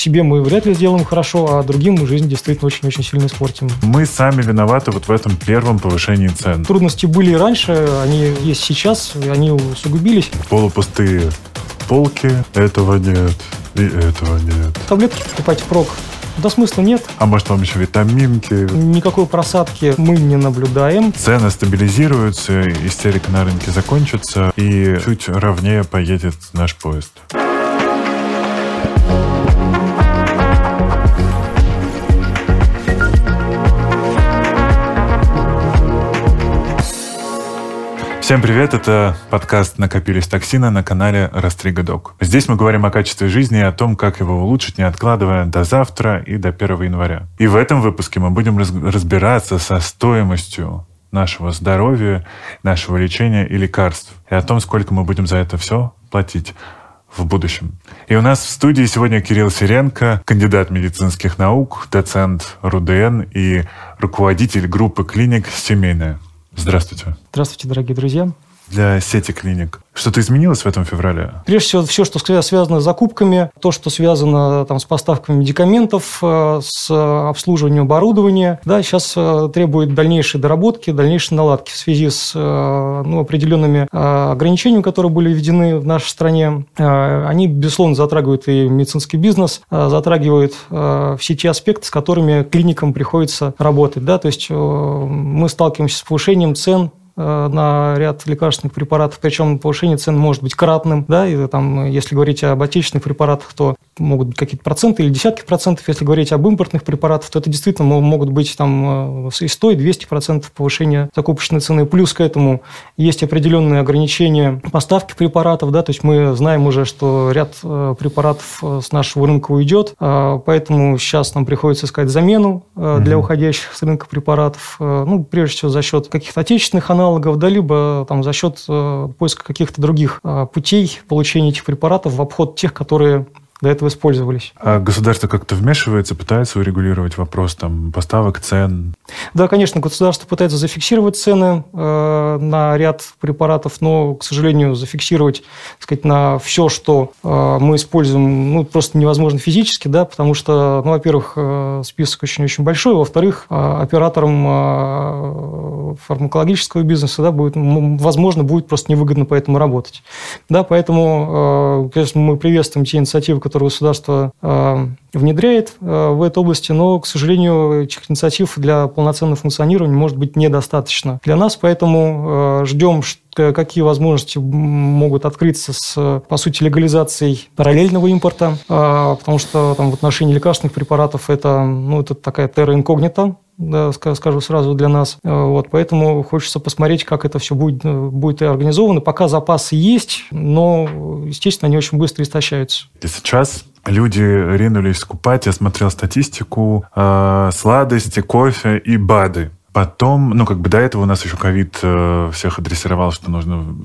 Себе мы вряд ли сделаем хорошо, а другим мы жизнь действительно очень-очень сильно испортим. Мы сами виноваты вот в этом первом повышении цен. Трудности были и раньше, они есть сейчас, и они усугубились. Полупустые полки, этого нет, и этого нет. Таблетки покупать впрок да смысла нет. А может вам еще витаминки? Никакой просадки мы не наблюдаем. Цены стабилизируются, истерика на рынке закончится, и чуть ровнее поедет наш поезд. Всем привет, это подкаст «Накопились токсины» на канале Растрига Док. Здесь мы говорим о качестве жизни и о том, как его улучшить, не откладывая до завтра и до 1 января. И в этом выпуске мы будем разбираться со стоимостью нашего здоровья, нашего лечения и лекарств, и о том, сколько мы будем за это все платить в будущем. И у нас в студии сегодня Кирилл Сиренко, кандидат медицинских наук, доцент РУДН и руководитель группы клиник «Семейная». Здравствуйте. Здравствуйте, дорогие друзья. Для сети клиник. Что-то изменилось в этом феврале? Прежде всего, все, что связано с закупками, то, что связано там, с поставками медикаментов, э, с обслуживанием оборудования, да, сейчас э, требует дальнейшей доработки, дальнейшей наладки в связи с э, ну, определенными ограничениями, которые были введены в нашей стране. Они, безусловно, затрагивают и медицинский бизнес, затрагивают все те аспекты, с которыми клиникам приходится работать. Да? То есть мы сталкиваемся с повышением цен на ряд лекарственных препаратов, причем повышение цен может быть кратным, да, и там, если говорить об отечественных препаратах, то могут быть какие-то проценты или десятки процентов, если говорить об импортных препаратах, то это действительно могут быть там э, и 100, и 200 процентов повышения закупочной цены. Плюс к этому есть определенные ограничения поставки препаратов, да, то есть мы знаем уже, что ряд э, препаратов с нашего рынка уйдет, поэтому сейчас нам приходится искать замену для уходящих с рынка препаратов, ну, прежде всего за счет каких-то отечественных аналогов, аналогов, да, либо там, за счет э, поиска каких-то других э, путей получения этих препаратов в обход тех, которые до этого использовались. А государство как-то вмешивается, пытается урегулировать вопрос там, поставок цен? Да, конечно, государство пытается зафиксировать цены э, на ряд препаратов, но, к сожалению, зафиксировать сказать, на все, что э, мы используем, ну, просто невозможно физически, да, потому что, ну, во-первых, э, список очень-очень большой, во-вторых, э, операторам э, фармакологического бизнеса, да, будет, возможно, будет просто невыгодно поэтому работать. Да, поэтому, э, конечно, мы приветствуем те инициативы, которые государство э, внедряет э, в этой области, но, к сожалению, этих инициатив для полноценного функционирования может быть недостаточно. Для нас, поэтому э, ждем, какие возможности могут открыться с, по сути, легализацией параллельного импорта, потому что там, в отношении лекарственных препаратов это, ну, это такая терра инкогнита, да, скажу сразу для нас. Вот, поэтому хочется посмотреть, как это все будет, будет организовано. Пока запасы есть, но, естественно, они очень быстро истощаются. И сейчас люди ринулись скупать. Я смотрел статистику. Э, сладости, кофе и БАДы. Потом, ну, как бы до этого у нас еще ковид э, всех адресировал, что нужно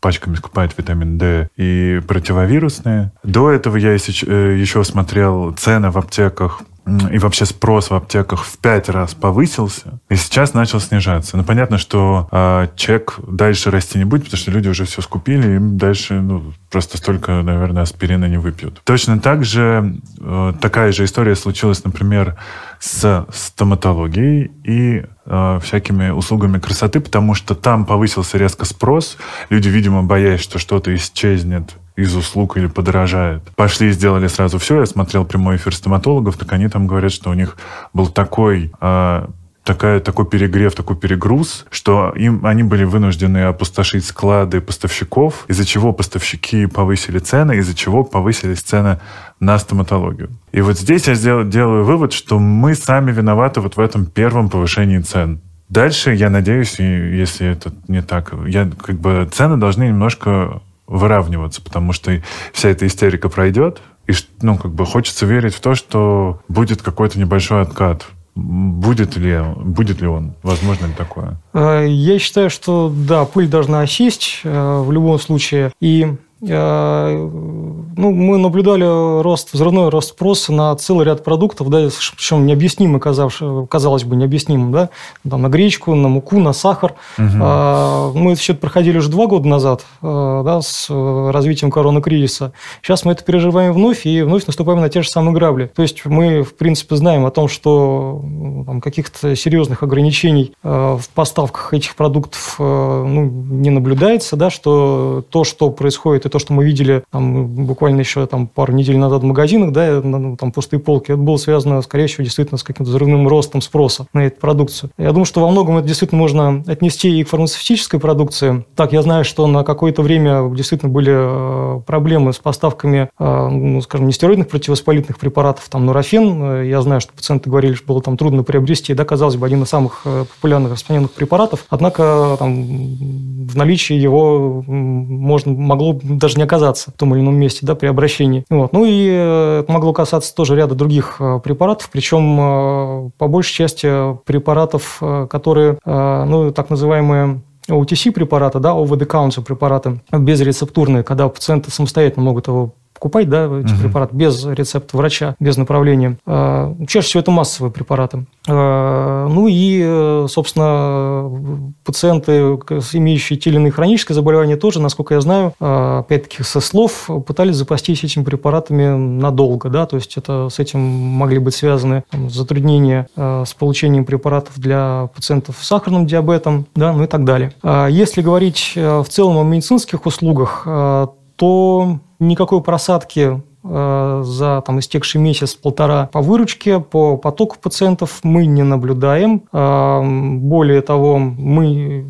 пачками скупать витамин D и противовирусные. До этого я еще, еще смотрел цены в аптеках и вообще спрос в аптеках в пять раз повысился, и сейчас начал снижаться. Ну, понятно, что э, чек дальше расти не будет, потому что люди уже все скупили, и дальше ну, просто столько, наверное, аспирина не выпьют. Точно так же э, такая же история случилась, например, с стоматологией и э, всякими услугами красоты, потому что там повысился резко спрос. Люди, видимо, боясь, что что-то исчезнет из услуг или подорожает. Пошли и сделали сразу все. Я смотрел прямой эфир стоматологов, так они там говорят, что у них был такой э, такая, такой перегрев, такой перегруз, что им, они были вынуждены опустошить склады поставщиков, из-за чего поставщики повысили цены, из-за чего повысились цены на стоматологию. И вот здесь я сделал, делаю вывод, что мы сами виноваты вот в этом первом повышении цен. Дальше, я надеюсь, если это не так, я, как бы, цены должны немножко выравниваться, потому что вся эта истерика пройдет, и ну, как бы хочется верить в то, что будет какой-то небольшой откат. Будет ли, будет ли он? Возможно ли такое? Э, я считаю, что да, пыль должна осесть э, в любом случае. И ну, мы наблюдали рост, взрывной рост спроса на целый ряд продуктов, да, причем необъяснимо, казалось бы, необъяснимым, да, там, на гречку, на муку, на сахар. Угу. Мы это все проходили уже два года назад, да, с развитием коронакризиса. Сейчас мы это переживаем вновь, и вновь наступаем на те же самые грабли. То есть мы, в принципе, знаем о том, что там, каких-то серьезных ограничений в поставках этих продуктов ну, не наблюдается, да, что то, что происходит, и то, что мы видели там, буквально еще там, пару недель назад в магазинах, да, ну, там пустые полки, это было связано, скорее всего, действительно с каким-то взрывным ростом спроса на эту продукцию. Я думаю, что во многом это действительно можно отнести и к фармацевтической продукции. Так, я знаю, что на какое-то время действительно были э, проблемы с поставками, э, ну, скажем, нестероидных противовоспалительных препаратов, там, нурофен. Я знаю, что пациенты говорили, что было там трудно приобрести, да, казалось бы, один из самых э, популярных распространенных препаратов, однако там, в наличии его можно, могло даже не оказаться в том или ином месте да, при обращении. Вот. Ну и это могло касаться тоже ряда других э, препаратов, причем э, по большей части препаратов, э, которые, ну, так называемые OTC препараты, да, over-the-counter препараты безрецептурные, когда пациенты самостоятельно могут его покупать, да, эти угу. препараты без рецепта врача, без направления. А, чаще всего это массовые препараты. А, ну и, собственно, пациенты, имеющие те или иные хронические заболевания, тоже, насколько я знаю, а, опять-таки со слов, пытались запастись этими препаратами надолго, да, то есть это с этим могли быть связаны там, затруднения с получением препаратов для пациентов с сахарным диабетом, да, ну и так далее. Если говорить в целом о медицинских услугах, то никакой просадки э, за там, истекший месяц-полтора по выручке, по потоку пациентов мы не наблюдаем. Э, более того, мы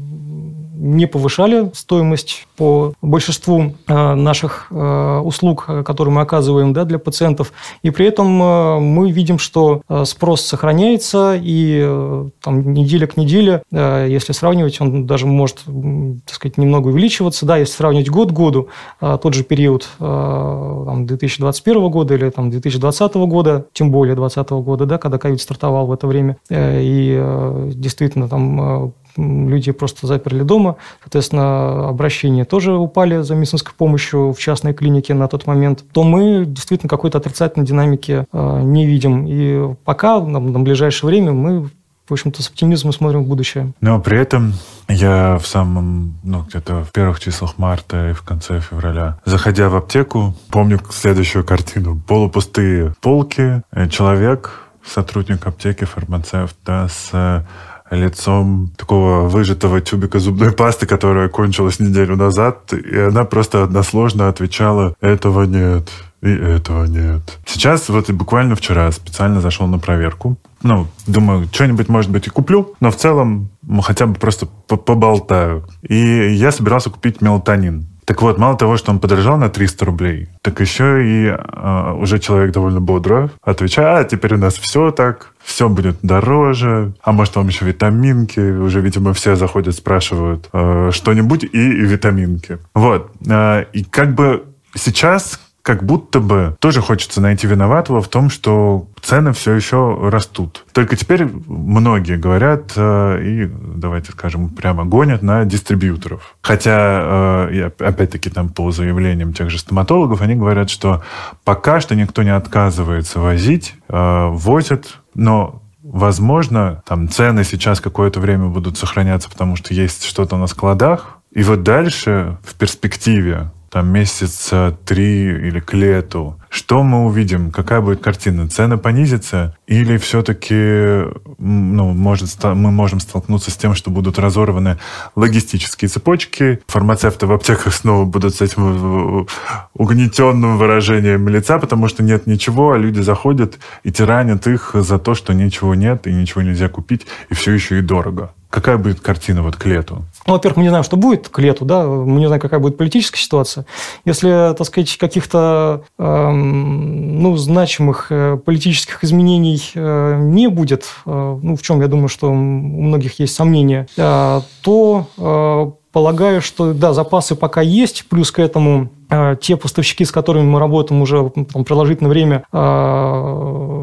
не повышали стоимость по большинству э, наших э, услуг, которые мы оказываем да, для пациентов. И при этом э, мы видим, что спрос сохраняется, и там, неделя к неделе, если сравнивать, он даже может так сказать, немного увеличиваться. Да, если сравнивать год к году, тот же период там, 2021 года или там, 2020 года, тем более 2020 года, да, когда ковид стартовал в это время, и действительно там люди просто заперли дома. Соответственно, обращения тоже упали за медицинской помощью в частной клинике на тот момент. То мы действительно какой-то отрицательной динамики э, не видим. И пока, на, на ближайшее время, мы в общем-то, с оптимизмом смотрим в будущее. Но при этом я в самом, ну, где-то в первых числах марта и в конце февраля, заходя в аптеку, помню следующую картину. Полупустые полки, человек, сотрудник аптеки, фармацевт, да, с лицом такого выжатого тюбика зубной пасты, которая кончилась неделю назад, и она просто односложно отвечала «этого нет». И этого нет. Сейчас, вот буквально вчера специально зашел на проверку. Ну, думаю, что-нибудь, может быть, и куплю, но в целом хотя бы просто поболтаю. И я собирался купить мелатонин. Так вот, мало того, что он подорожал на 300 рублей, так еще и э, уже человек довольно бодро отвечает, а теперь у нас все так, все будет дороже, а может вам еще витаминки, уже, видимо, все заходят, спрашивают э, что-нибудь и, и витаминки. Вот. Э, и как бы сейчас как будто бы тоже хочется найти виноватого в том, что цены все еще растут. Только теперь многие говорят э, и, давайте скажем, прямо гонят на дистрибьюторов. Хотя, э, опять-таки, там по заявлениям тех же стоматологов, они говорят, что пока что никто не отказывается возить, э, возят, но Возможно, там цены сейчас какое-то время будут сохраняться, потому что есть что-то на складах. И вот дальше, в перспективе, там месяца три или к лету, что мы увидим? Какая будет картина? Цены понизятся? Или все-таки ну, может, мы можем столкнуться с тем, что будут разорваны логистические цепочки, фармацевты в аптеках снова будут с этим угнетенным выражением лица, потому что нет ничего, а люди заходят и тиранят их за то, что ничего нет и ничего нельзя купить, и все еще и дорого. Какая будет картина вот к лету? Ну, во-первых, мы не знаем, что будет к лету, да, мы не знаем, какая будет политическая ситуация. Если, так сказать, каких-то эм, ну, значимых э, политических изменений э, не будет, э, ну, в чем, я думаю, что у многих есть сомнения, э, то э, полагаю, что, да, запасы пока есть, плюс к этому э, те поставщики, с которыми мы работаем уже там, продолжительное время, э,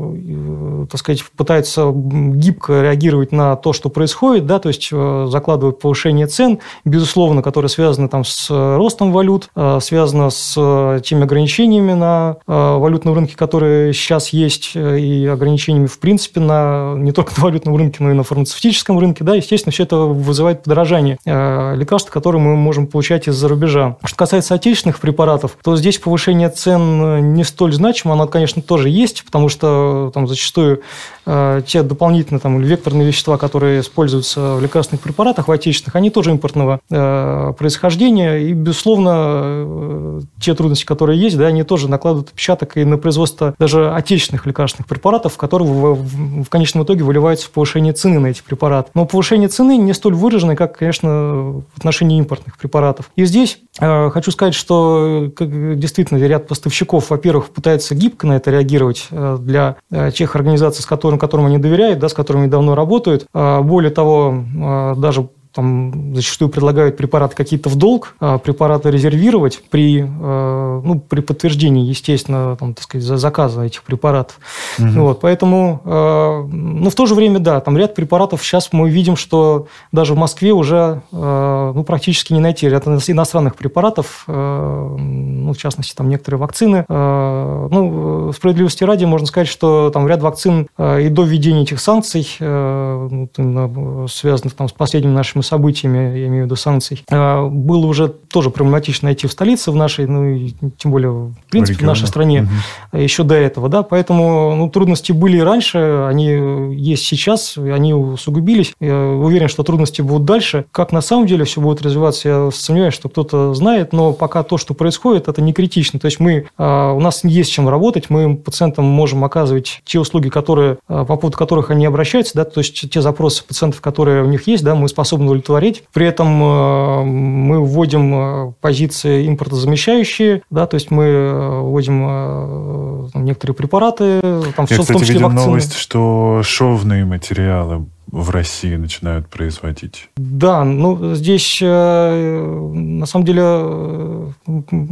так сказать, пытаются гибко реагировать на то, что происходит, да, то есть закладывают повышение цен, безусловно, которые связаны там с ростом валют, связано с теми ограничениями на валютном рынке, которые сейчас есть, и ограничениями, в принципе, на, не только на валютном рынке, но и на фармацевтическом рынке, да, естественно, все это вызывает подорожание лекарств, которые мы можем получать из-за рубежа. Что касается отечественных препаратов, то здесь повышение цен не столь значимо, оно, конечно, тоже есть, потому что там зачастую э, те дополнительные там, векторные вещества, которые используются в лекарственных препаратах, в отечественных, они тоже импортного э, происхождения, и, безусловно, э, те трудности, которые есть, да, они тоже накладывают отпечаток и на производство даже отечественных лекарственных препаратов, которые в, в, в конечном итоге выливаются в повышение цены на эти препараты. Но повышение цены не столь выраженное, как, конечно, в отношении импортных препаратов. И здесь э, хочу сказать, что как, действительно ряд поставщиков, во-первых, пытаются гибко на это реагировать э, для э, тех организаций, с которым, которым они доверяют, да, с которыми давно работают. Э, более того, э, даже там зачастую предлагают препараты какие-то в долг, а препараты резервировать при, э, ну, при подтверждении, естественно, там, так сказать, заказа этих препаратов. Угу. Вот, поэтому, э, ну, в то же время, да, там ряд препаратов сейчас мы видим, что даже в Москве уже э, ну, практически не найти ряд иностранных препаратов, ну, в частности, там некоторые вакцины. Ну, справедливости ради можно сказать, что там ряд вакцин и до введения этих санкций, ну, связанных там с последними нашими событиями, я имею в виду санкций, а, было уже тоже проблематично найти в столице в нашей, ну и тем более в принципе в, в нашей стране угу. еще до этого, да, поэтому ну, трудности были и раньше, они есть сейчас, они усугубились. Я уверен, что трудности будут дальше. Как на самом деле все будет развиваться, я сомневаюсь, что кто-то знает, но пока то, что происходит, это не критично. То есть мы, а, у нас есть чем работать, мы пациентам можем оказывать те услуги, которые, по поводу которых они обращаются, да, то есть те запросы пациентов, которые у них есть, да, мы способны удовлетворить. При этом э, мы вводим э, позиции импортозамещающие, да, то есть мы э, вводим некоторые препараты, там, Я, в, кстати, в том числе видел вакцины. новость, что шовные материалы в России начинают производить. Да, ну здесь э, на самом деле э,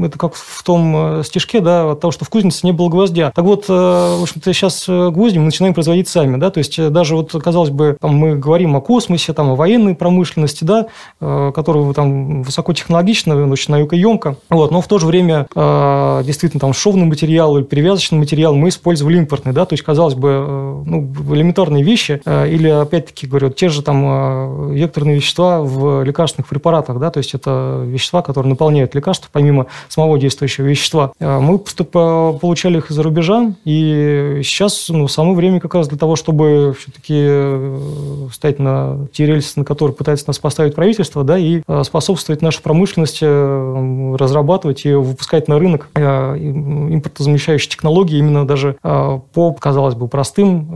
это как в том э, стишке, да, от того, что в кузнице не было гвоздя. Так вот, в общем-то, сейчас гвозди мы начинаем производить сами, да, то есть даже вот, казалось бы, там, мы говорим о космосе, там, о военной промышленности, да, которая там высокотехнологична, очень наукоемка, вот, но в то же время действительно там шовный материал или перевязочный материал мы использовали импортный, да, то есть, казалось бы, ну, элементарные вещи или, опять опять-таки говорю, те же там э, векторные вещества в лекарственных препаратах, да, то есть это вещества, которые наполняют лекарства, помимо самого действующего вещества. Э, мы получали их из-за рубежа, и сейчас ну, самое время как раз для того, чтобы все-таки э, стоять на те рельсы, на которые пытается нас поставить правительство, да, и способствовать нашей промышленности, разрабатывать и выпускать на рынок импортозамещающие технологии именно даже по, казалось бы, простым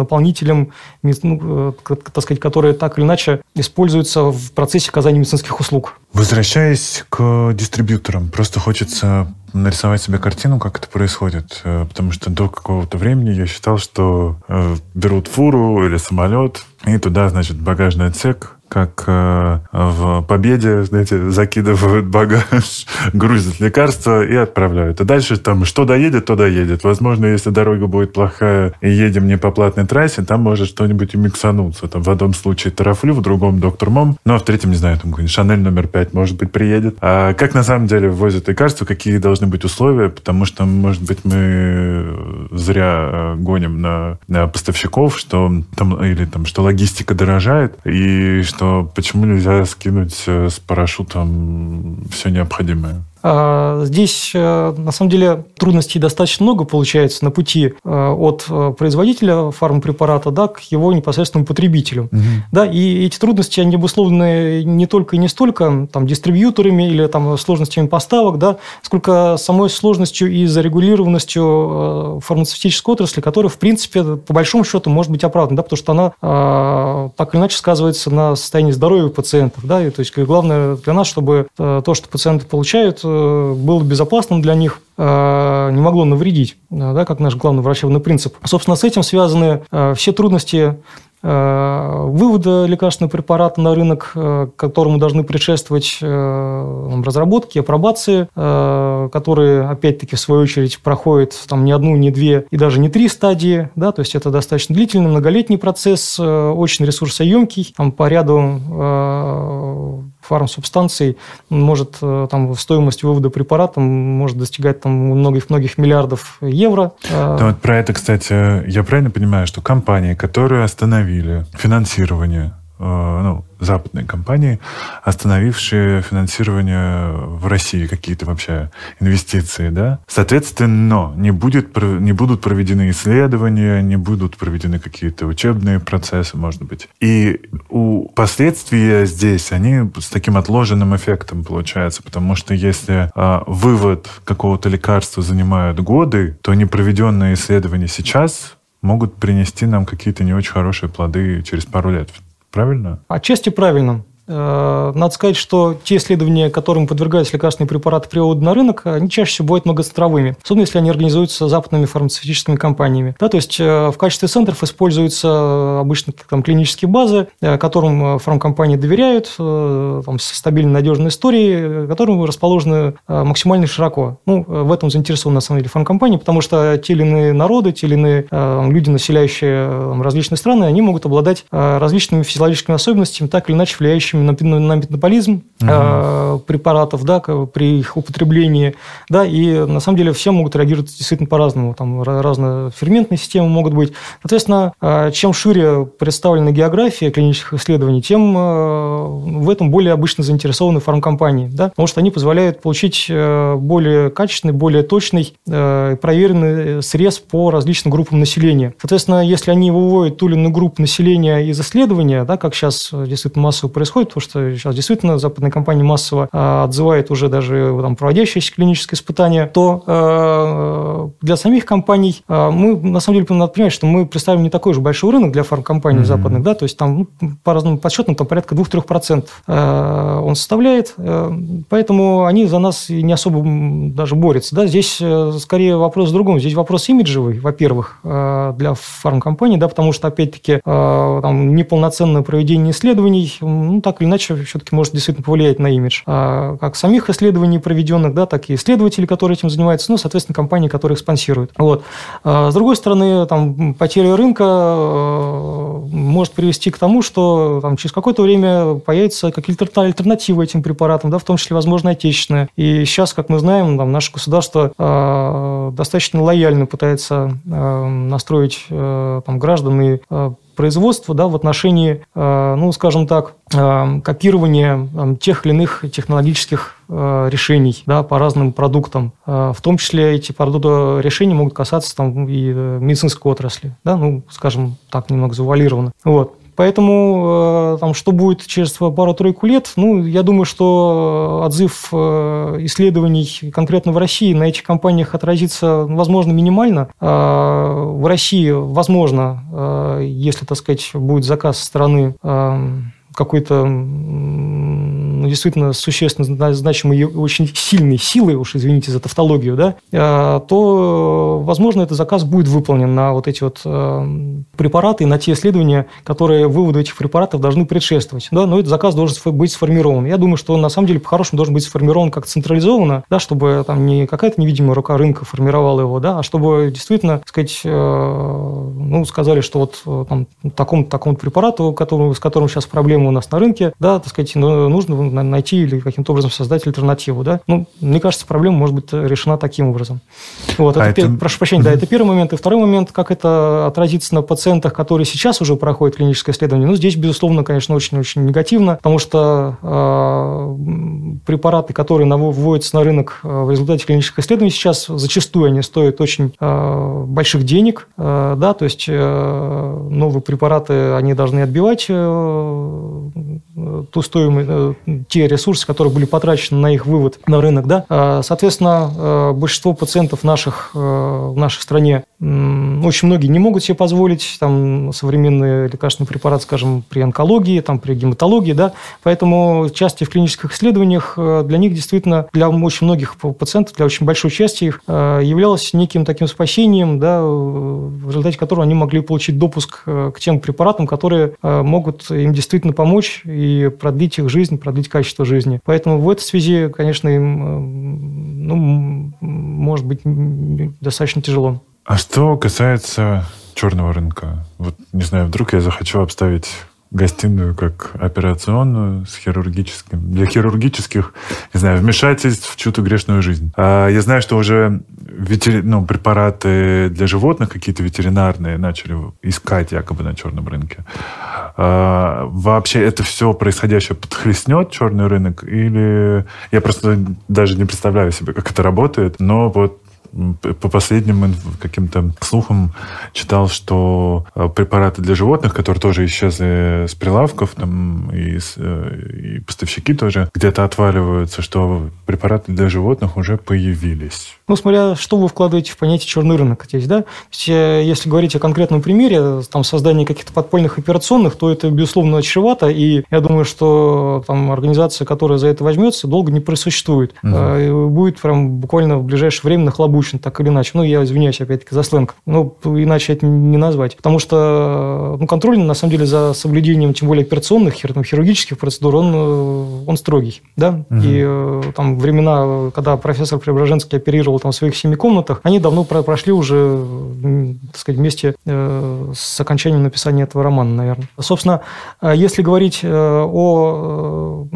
наполнителям ну, э, так сказать, которые так или иначе используются в процессе оказания медицинских услуг. Возвращаясь к дистрибьюторам, просто хочется нарисовать себе картину, как это происходит. Э, потому что до какого-то времени я считал, что э, берут фуру или самолет, и туда, значит, багажный отсек, как э, в «Победе», знаете, закидывают багаж, грузят лекарства и отправляют. А дальше там что доедет, то доедет. Возможно, если дорога будет плохая и едем не по платной трассе, там может что-нибудь и миксануться. Там в одном случае тарафлю, в другом доктор Мом, ну а в третьем, не знаю, там Шанель номер пять, может быть, приедет. А как на самом деле ввозят лекарства, какие должны быть условия, потому что, может быть, мы зря э, гоним на, на поставщиков, что там, или там, что логистика дорожает, и что что почему нельзя скинуть э, с парашютом все необходимое? А, здесь, э, на самом деле, трудностей достаточно много получается на пути э, от э, производителя фармпрепарата да, к его непосредственному потребителю. Угу. Да, и эти трудности, они обусловлены не только и не столько там, дистрибьюторами или там, сложностями поставок, да, сколько самой сложностью и зарегулированностью фармацевтической отрасли, которая, в принципе, по большому счету может быть оправдана, да, потому что она так или иначе сказывается на состоянии здоровья пациентов. Да, и, то есть главное для нас, чтобы то, что пациенты получают, было безопасным для них, не могло навредить, да, как наш главный врачебный принцип. Собственно, с этим связаны все трудности Э, вывода лекарственного препарата на рынок, э, которому должны предшествовать э, разработки, апробации, которые, опять-таки, в свою очередь, проходят там не одну, не две и даже не три стадии. Да, то есть это достаточно длительный, многолетний процесс, очень ресурсоемкий, там, по ряду фармсубстанций может там стоимость вывода препарата может достигать там многих-многих миллиардов евро. Да, вот про это, кстати, я правильно понимаю, что компании, которые остановили финансирование э, ну, западные компании, остановившие финансирование в России, какие-то вообще инвестиции, да. Соответственно, не, будет, не будут проведены исследования, не будут проведены какие-то учебные процессы, может быть. И у последствия здесь, они с таким отложенным эффектом получается, потому что если а, вывод какого-то лекарства занимает годы, то непроведенные исследования сейчас могут принести нам какие-то не очень хорошие плоды через пару лет. Правильно? Отчасти правильно. Э, надо сказать, что те исследования, которым подвергаются лекарственные препараты при на рынок, они чаще всего бывают многоцентровыми, особенно если они организуются западными фармацевтическими компаниями. Да, то есть э, в качестве центров используются обычно там, клинические базы, э, которым фармкомпании доверяют, там, с стабильной надежной историей, которым расположены максимально широко. Ну, в этом заинтересованы на самом деле фармкомпании, потому что те или иные народы, те или иные люди, населяющие различные страны, они могут обладать различными физиологическими особенностями, так или иначе влияющими на, на метаболизм угу. э, препаратов, да, при их употреблении, да, и на самом деле все могут реагировать действительно по-разному, там разные ферментные системы могут быть. Соответственно, э, чем шире представлена география клинических исследований, тем э, в этом более обычно заинтересованы фармкомпании, да, потому что они позволяют получить э, более качественный, более точный, э, проверенный срез по различным группам населения. Соответственно, если они выводят ту или иную группу населения из исследования, да, как сейчас действительно массово происходит, потому что сейчас действительно западные компании массово а, отзывают уже даже там, проводящиеся клинические испытания, то э, для самих компаний э, мы, на самом деле, надо понимать, что мы представим не такой же большой рынок для фармкомпаний mm-hmm. западных, да, то есть там ну, по разным подсчетам там порядка 2-3% э, он составляет, э, поэтому они за нас не особо даже борются, да, здесь э, скорее вопрос в другом, здесь вопрос имиджевый, во-первых, э, для фармкомпаний, да, потому что, опять-таки, э, там неполноценное проведение исследований, ну, так или иначе все-таки может действительно повлиять на имидж. А как самих исследований проведенных, да, так и исследователей, которые этим занимаются, ну, соответственно, компании, которые их спонсируют. Вот. А с другой стороны, там, потеря рынка э, может привести к тому, что там, через какое-то время появятся какие-то альтернативы этим препаратам, да, в том числе, возможно, отечественные. И сейчас, как мы знаем, там, наше государство э, достаточно лояльно пытается э, настроить э, там, граждан и э, производства да, в отношении, э, ну, скажем так, э, копирования тех или иных технологических э, решений да, по разным продуктам. В том числе эти продукты, решения могут касаться там, и медицинской отрасли. Да, ну, скажем так, немного завуалированно. Вот. Поэтому там, что будет через пару-тройку лет, ну, я думаю, что отзыв исследований конкретно в России на этих компаниях отразится, возможно, минимально. В России, возможно, если, так сказать, будет заказ со стороны какой-то ну, действительно существенно значимой и очень сильной силой, уж извините за тавтологию, да, а, то, возможно, этот заказ будет выполнен на вот эти вот а, препараты и на те исследования, которые выводу этих препаратов должны предшествовать. Да, но этот заказ должен быть сформирован. Я думаю, что он на самом деле по-хорошему должен быть сформирован как централизованно, да, чтобы там не какая-то невидимая рука рынка формировала его, да, а чтобы действительно, так сказать, э, ну, сказали, что вот э, там такому такому препарату, который, с которым сейчас проблемы у нас на рынке, да, так сказать, нужно найти или каким-то образом создать альтернативу, да. Ну, мне кажется, проблема может быть решена таким образом. Вот, а это, это... прошу прощения, да, это первый момент. И второй момент, как это отразится на пациентах, которые сейчас уже проходят клиническое исследование. Ну, здесь, безусловно, конечно, очень-очень негативно, потому что э, препараты, которые вводятся на рынок э, в результате клинического исследования сейчас, зачастую они стоят очень э, больших денег, э, да, то есть э, новые препараты, они должны отбивать э, ту стоимость, те ресурсы, которые были потрачены на их вывод на рынок. Да? Соответственно, большинство пациентов наших, в нашей стране очень многие не могут себе позволить там, современные лекарственные препараты, скажем, при онкологии, там, при гематологии. Да? Поэтому части в клинических исследованиях для них действительно, для очень многих пациентов, для очень большой части их, являлось неким таким спасением, да, в результате которого они могли получить допуск к тем препаратам, которые могут им действительно помочь и продлить их жизнь, продлить качество жизни. Поэтому в этой связи, конечно, им ну, может быть достаточно тяжело. А что касается черного рынка? Вот, не знаю, вдруг я захочу обставить гостиную как операционную с хирургическим, для хирургических, не знаю, вмешательств в чью-то грешную жизнь. А я знаю, что уже ветери... ну, препараты для животных какие-то ветеринарные начали искать якобы на черном рынке. А, вообще это все происходящее подхлестнет черный рынок или я просто даже не представляю себе, как это работает, но вот по последним каким-то слухам читал, что э, препараты для животных, которые тоже исчезли с прилавков, там, и, э, и поставщики тоже где-то отваливаются, что препараты для животных уже появились. Ну, смотря, что вы вкладываете в понятие черный рынок здесь, да? есть, э, если говорить о конкретном примере, там, создания каких-то подпольных операционных, то это, безусловно, чревато, и я думаю, что там организация, которая за это возьмется, долго не просуществует. Угу. Будет прям буквально в ближайшее время нахлобучен, так или иначе. Ну, я извиняюсь, опять-таки, за сленг. Ну, иначе это не назвать. Потому что ну, контроль, на самом деле, за соблюдением, тем более операционных, хирургических процедур, он, э, он строгий, да? Угу. И там времена, когда профессор Преображенский оперировал там в своих семи комнатах, они давно прошли уже, так сказать, вместе э, с окончанием написания этого романа, наверное. Собственно, э, если говорить э, о,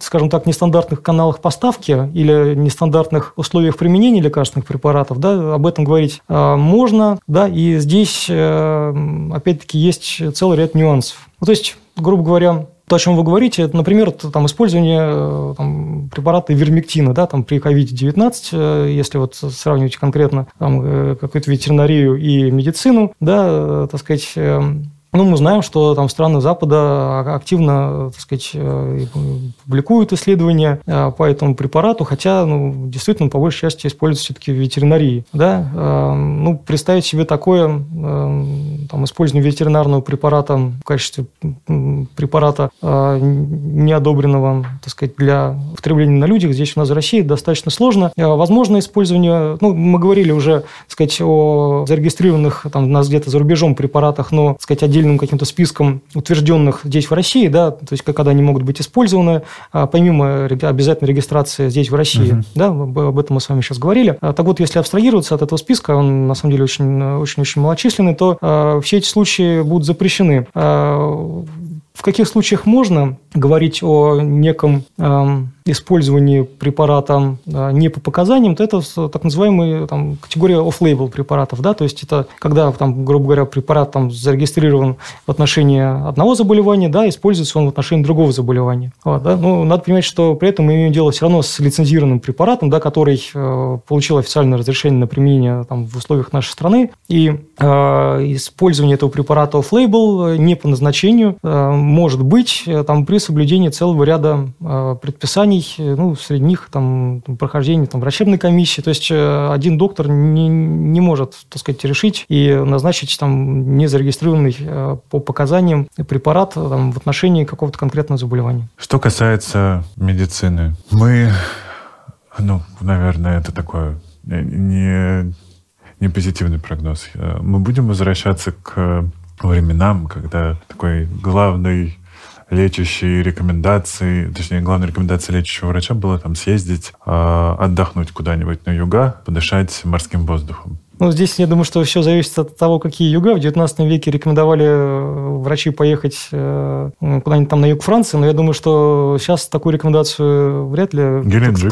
скажем так, нестандартных каналах поставки или нестандартных условиях применения лекарственных препаратов, да, об этом говорить можно, да, и здесь, опять-таки, есть целый ряд нюансов. Ну, то есть, грубо говоря, то, о чем вы говорите, это, например, там, использование э, там, препарата вермектина да, там, при COVID-19, э, если вот сравнивать конкретно там, э, какую-то ветеринарию и медицину, да, так сказать, ну, мы знаем, что там страны Запада активно, так сказать, публикуют исследования по этому препарату, хотя, ну, действительно, по большей части используется все-таки в ветеринарии. Да? Ну, представить себе такое там, использование ветеринарного препарата в качестве препарата неодобренного, так сказать, для употребления на людях здесь у нас в России достаточно сложно. Возможно, использование, ну, мы говорили уже, так сказать, о зарегистрированных там у нас где-то за рубежом препаратах, но, так сказать, отдельным каким-то списком утвержденных здесь в России, да, то есть когда они могут быть использованы, а, помимо обязательной регистрации здесь в России, угу. да, об этом мы с вами сейчас говорили. А, так вот, если абстрагироваться от этого списка, он на самом деле очень-очень малочисленный, то все эти случаи будут запрещены. Э, в каких случаях можно говорить о неком э, использовании препарата э, не по показаниям, то это так называемая там, категория off-label препаратов. Да? То есть это когда, там, грубо говоря, препарат там, зарегистрирован в отношении одного заболевания, да, используется он в отношении другого заболевания. Вот, да? Но надо понимать, что при этом мы имеем дело все равно с лицензированным препаратом, да, который э, получил официальное разрешение на применение там, в условиях нашей страны. И э, использование этого препарата off-label не по назначению э, может быть э, там, при соблюдении целого ряда э, предписаний, э, ну, среди них там, прохождение там, врачебной комиссии. То есть один доктор не, не может так сказать, решить и назначить там, незарегистрированный по показаниям препарат там, в отношении какого-то конкретного заболевания. Что касается медицины, мы, ну, наверное, это такое не, не позитивный прогноз. Мы будем возвращаться к временам, когда такой главный лечащие рекомендации, точнее, главная рекомендация лечащего врача была там съездить, э, отдохнуть куда-нибудь на юга, подышать морским воздухом. Ну, здесь, я думаю, что все зависит от того, какие юга. В 19 веке рекомендовали э, врачи поехать э, куда-нибудь там на юг Франции, но я думаю, что сейчас такую рекомендацию вряд ли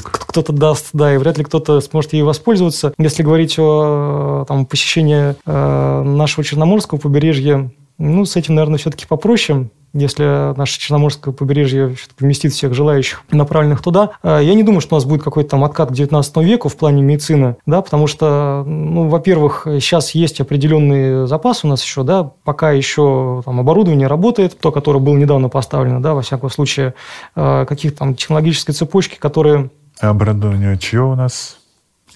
кто-то даст, да, и вряд ли кто-то сможет ей воспользоваться. Если говорить о там, посещении э, нашего Черноморского побережья, Ну, с этим, наверное, все-таки попроще если наше Черноморское побережье вместит всех желающих, направленных туда. А, я не думаю, что у нас будет какой-то там откат к 19 веку в плане медицины, да, потому что, ну, во-первых, сейчас есть определенный запас у нас еще, да, пока еще там оборудование работает, то, которое было недавно поставлено, да, во всяком случае, а, каких-то там технологические цепочки, которые... оборудование чье у нас?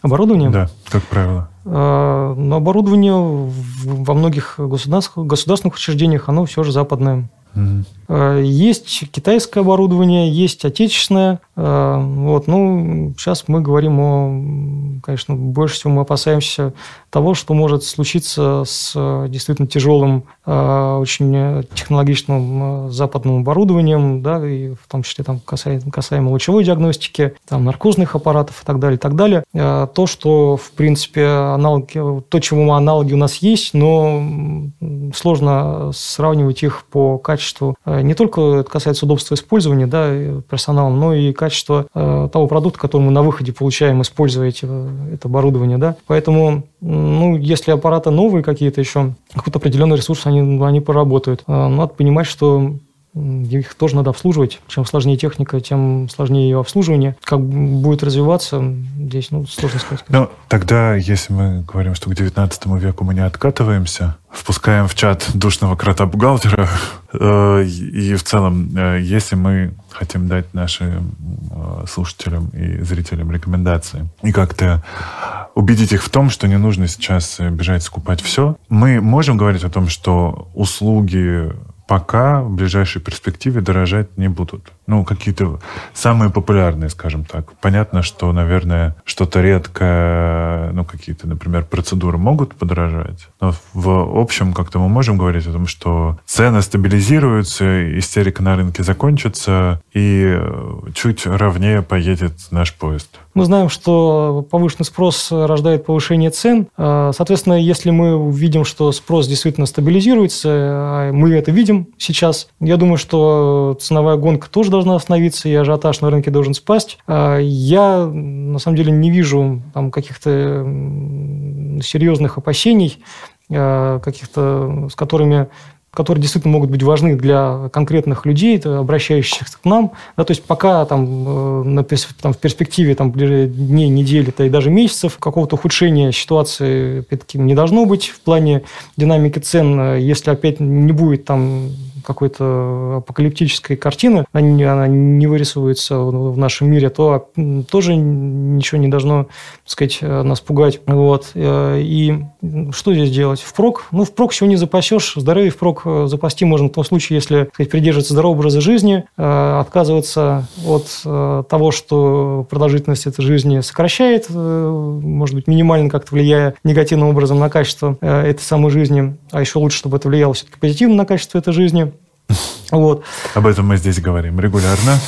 Оборудование? Да, как правило. А, но оборудование во многих государственных, государственных учреждениях, оно все же западное. Угу. Есть китайское оборудование, есть отечественное. Э, вот, ну, сейчас мы говорим о, конечно, больше всего мы опасаемся того, что может случиться с э, действительно тяжелым, очень технологичным западным оборудованием, да, и в том числе там касаемо, касаемо лучевой диагностики, там наркозных аппаратов и так далее, и так далее. То, что, в принципе, аналоги, то, чему аналоги у нас есть, но сложно сравнивать их по качеству. Э, не только это касается удобства использования да, персоналом, но и качества э, того продукта, который мы на выходе получаем, используя эти, э, это оборудование. Да. Поэтому, ну, если аппараты новые какие-то еще, какой-то определенный ресурс они, они поработают. Надо понимать, что их тоже надо обслуживать. Чем сложнее техника, тем сложнее ее обслуживание. Как будет развиваться, здесь ну, сложно сказать. Ну, тогда, если мы говорим, что к 19 веку мы не откатываемся, впускаем в чат душного крота-бухгалтера, э, и в целом, э, если мы хотим дать нашим э, слушателям и зрителям рекомендации и как-то убедить их в том, что не нужно сейчас бежать скупать все, мы можем говорить о том, что услуги пока в ближайшей перспективе дорожать не будут. Ну, какие-то самые популярные, скажем так. Понятно, что, наверное, что-то редкое, ну, какие-то, например, процедуры могут подорожать. Но в общем, как-то мы можем говорить о том, что цены стабилизируются, истерика на рынке закончится, и чуть ровнее поедет наш поезд. Мы знаем, что повышенный спрос рождает повышение цен. А, соответственно, если мы увидим, что спрос действительно стабилизируется, а мы это видим сейчас, я думаю, что ценовая гонка тоже должна остановиться, и ажиотаж на рынке должен спасть. А, я, на самом деле, не вижу там каких-то серьезных опасений, каких-то, с которыми которые действительно могут быть важны для конкретных людей, обращающихся к нам. Да, то есть пока там, э, на, там, в перспективе там, дней, недели, да, и даже месяцев какого-то ухудшения ситуации опять-таки не должно быть в плане динамики цен. Если опять не будет там какой-то апокалиптической картины, она, не вырисовывается в нашем мире, то тоже ничего не должно, так сказать, нас пугать. Вот. Э, и что здесь делать? Впрок? Ну, впрок всего не запасешь. Здоровье впрок э, запасти можно в том случае, если, сказать, придерживаться здорового образа жизни, э, отказываться от того, что продолжительность этой жизни сокращает, может быть, минимально как-то влияя негативным образом на качество этой самой жизни, а еще лучше, чтобы это влияло все-таки позитивно на качество этой жизни. Вот. Об этом мы здесь говорим регулярно.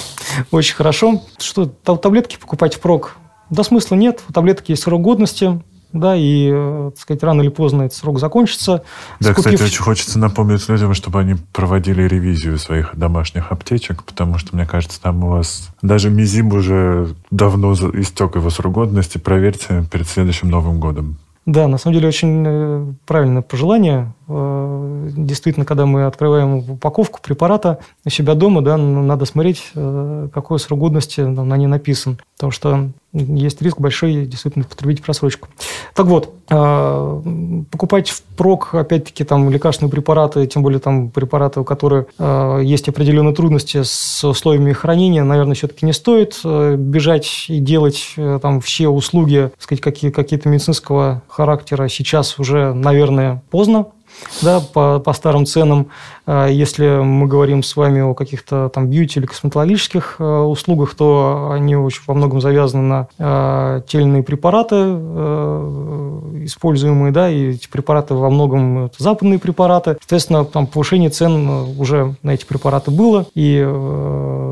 Очень хорошо. Что, таблетки покупать впрок? Да смысла нет. У таблетки есть срок годности, да, и, э, так сказать, рано или поздно этот срок закончится. Да, Скупив... кстати, очень хочется напомнить людям, чтобы они проводили ревизию своих домашних аптечек, потому что, мне кажется, там у вас даже Мизим уже давно истек его срок годности. Проверьте перед следующим Новым годом. Да, на самом деле очень э, правильное пожелание. Э, действительно, когда мы открываем упаковку препарата у себя дома, да, надо смотреть, э, какой срок годности на ней написан. Потому что есть риск большой действительно потребить просрочку. Так вот, э, покупать в прок, опять-таки, там лекарственные препараты, тем более там препараты, у которых есть определенные трудности с условиями хранения, наверное, все-таки не стоит бежать и делать там все услуги, сказать, какие, какие-то медицинского характера сейчас уже, наверное, поздно да, по, по старым ценам. А если мы говорим с вами о каких-то там бьюти или косметологических э, услугах, то они очень во многом завязаны на те или иные препараты, используемые, да, и эти препараты во многом это западные препараты. Соответственно, там повышение цен уже на эти препараты было, и,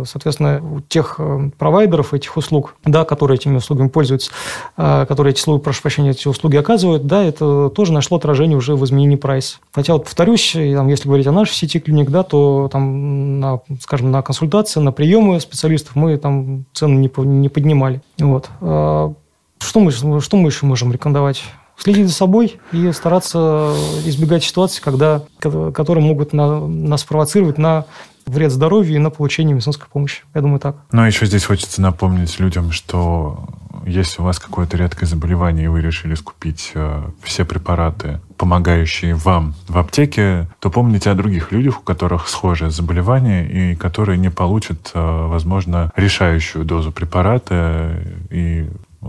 соответственно, у тех провайдеров этих услуг, да, которые этими услугами пользуются, которые эти услуги, прошу прощения, эти услуги оказывают, да, это тоже нашло отражение уже в изменении прайса. Хотя вот повторюсь, там, если говорить о нашей сети клиник, да, то там, на, скажем, на консультации, на приемы специалистов мы там цены не, не поднимали. Вот. Что мы, что мы еще можем рекомендовать следить за собой и стараться избегать ситуаций, когда, которые могут на, нас провоцировать на вред здоровью и на получение медицинской помощи. Я думаю, так. Но еще здесь хочется напомнить людям, что если у вас какое-то редкое заболевание, и вы решили скупить э, все препараты, помогающие вам в аптеке, то помните о других людях, у которых схожее заболевание и которые не получат, э, возможно, решающую дозу препарата и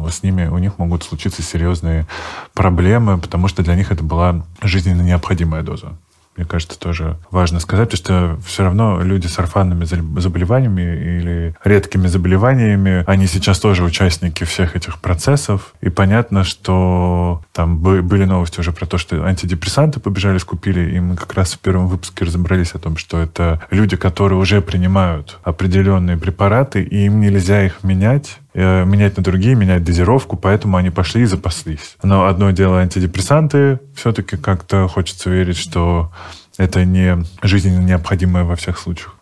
с ними, у них могут случиться серьезные проблемы, потому что для них это была жизненно необходимая доза мне кажется, тоже важно сказать, что все равно люди с орфанными заболеваниями или редкими заболеваниями, они сейчас тоже участники всех этих процессов. И понятно, что там были новости уже про то, что антидепрессанты побежали, скупили, и мы как раз в первом выпуске разобрались о том, что это люди, которые уже принимают определенные препараты, и им нельзя их менять, менять на другие, менять дозировку, поэтому они пошли и запаслись. Но одно дело антидепрессанты, все-таки как-то хочется верить, что это не жизненно необходимое во всех случаях.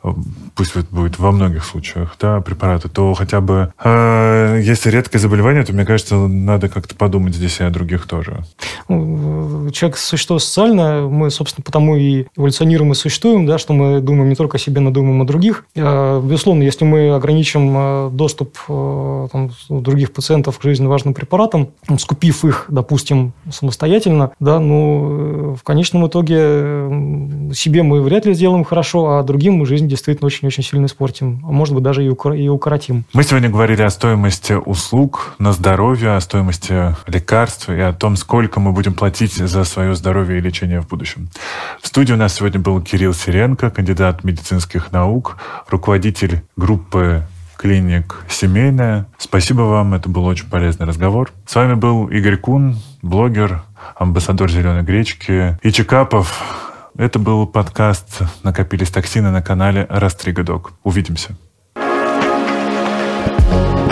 Пусть это будет во многих случаях, да, препараты, то хотя бы э, если редкое заболевание, то, мне кажется, надо как-то подумать здесь и о других тоже. Ну, человек – существо социальное, мы, собственно, потому и эволюционируем и существуем, да, что мы думаем не только о себе, но думаем о других. Э, безусловно, если мы ограничим э, доступ э, там, других пациентов к жизненно важным препаратам, скупив их, допустим, самостоятельно, да, ну, в конечном итоге себе мы вряд ли сделаем хорошо, а другим мы жизнь действительно очень-очень сильно испортим. А может быть, даже и, укоротим. Мы сегодня говорили о стоимости услуг на здоровье, о стоимости лекарств и о том, сколько мы будем платить за свое здоровье и лечение в будущем. В студии у нас сегодня был Кирилл Сиренко, кандидат медицинских наук, руководитель группы клиник «Семейная». Спасибо вам, это был очень полезный разговор. С вами был Игорь Кун, блогер, амбассадор «Зеленой гречки» и Чекапов, это был подкаст «Накопились токсины» на канале «Растригадок». Увидимся. thank you